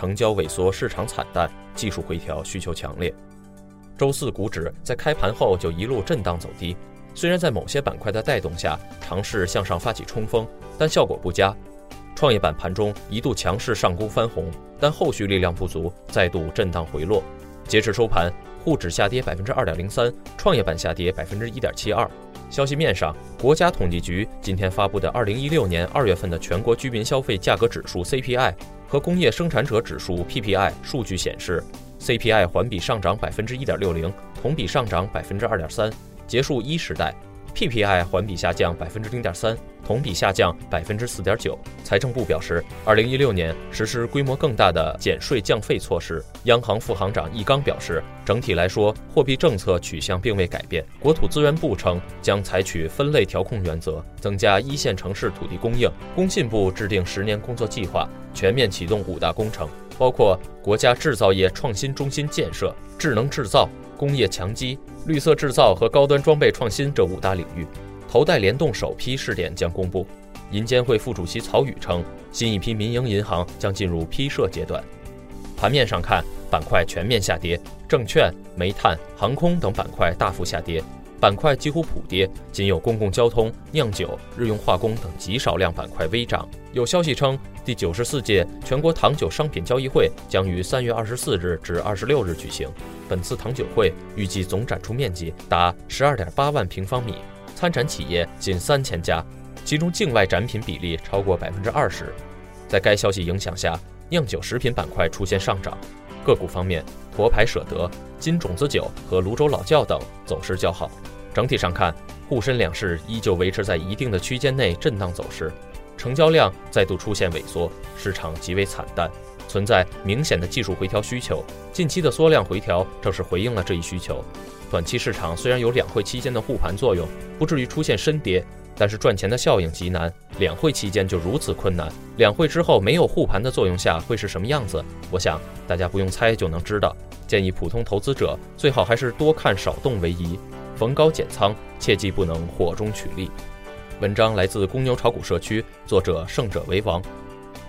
成交萎缩，市场惨淡，技术回调需求强烈。周四股指在开盘后就一路震荡走低，虽然在某些板块的带动下尝试向上发起冲锋，但效果不佳。创业板盘中一度强势上攻翻红，但后续力量不足，再度震荡回落。截至收盘，沪指下跌百分之二点零三，创业板下跌百分之一点七二。消息面上，国家统计局今天发布的二零一六年二月份的全国居民消费价格指数 CPI。和工业生产者指数 PPI 数据显示，CPI 环比上涨百分之一点六零，同比上涨百分之二点三，结束一时代。PPI 环比下降百分之零点三，同比下降百分之四点九。财政部表示，二零一六年实施规模更大的减税降费措施。央行副行长易纲表示，整体来说，货币政策取向并未改变。国土资源部称，将采取分类调控原则，增加一线城市土地供应。工信部制定十年工作计划，全面启动五大工程，包括国家制造业创新中心建设、智能制造。工业强基、绿色制造和高端装备创新这五大领域，头戴联动首批试点将公布。银监会副主席曹宇称，新一批民营银行将进入批设阶段。盘面上看，板块全面下跌，证券、煤炭、航空等板块大幅下跌。板块几乎普跌，仅有公共交通、酿酒、日用化工等极少量板块微涨。有消息称，第九十四届全国糖酒商品交易会将于三月二十四日至二十六日举行。本次糖酒会预计总展出面积达十二点八万平方米，参展企业近三千家，其中境外展品比例超过百分之二十。在该消息影响下，酿酒食品板块出现上涨。个股方面，沱牌舍得、金种子酒和泸州老窖等走势较好。整体上看，沪深两市依旧维持在一定的区间内震荡走势，成交量再度出现萎缩，市场极为惨淡，存在明显的技术回调需求。近期的缩量回调正是回应了这一需求。短期市场虽然有两会期间的护盘作用，不至于出现深跌，但是赚钱的效应极难。两会期间就如此困难，两会之后没有护盘的作用下会是什么样子？我想大家不用猜就能知道。建议普通投资者最好还是多看少动为宜。逢高减仓，切记不能火中取栗。文章来自公牛炒股社区，作者胜者为王。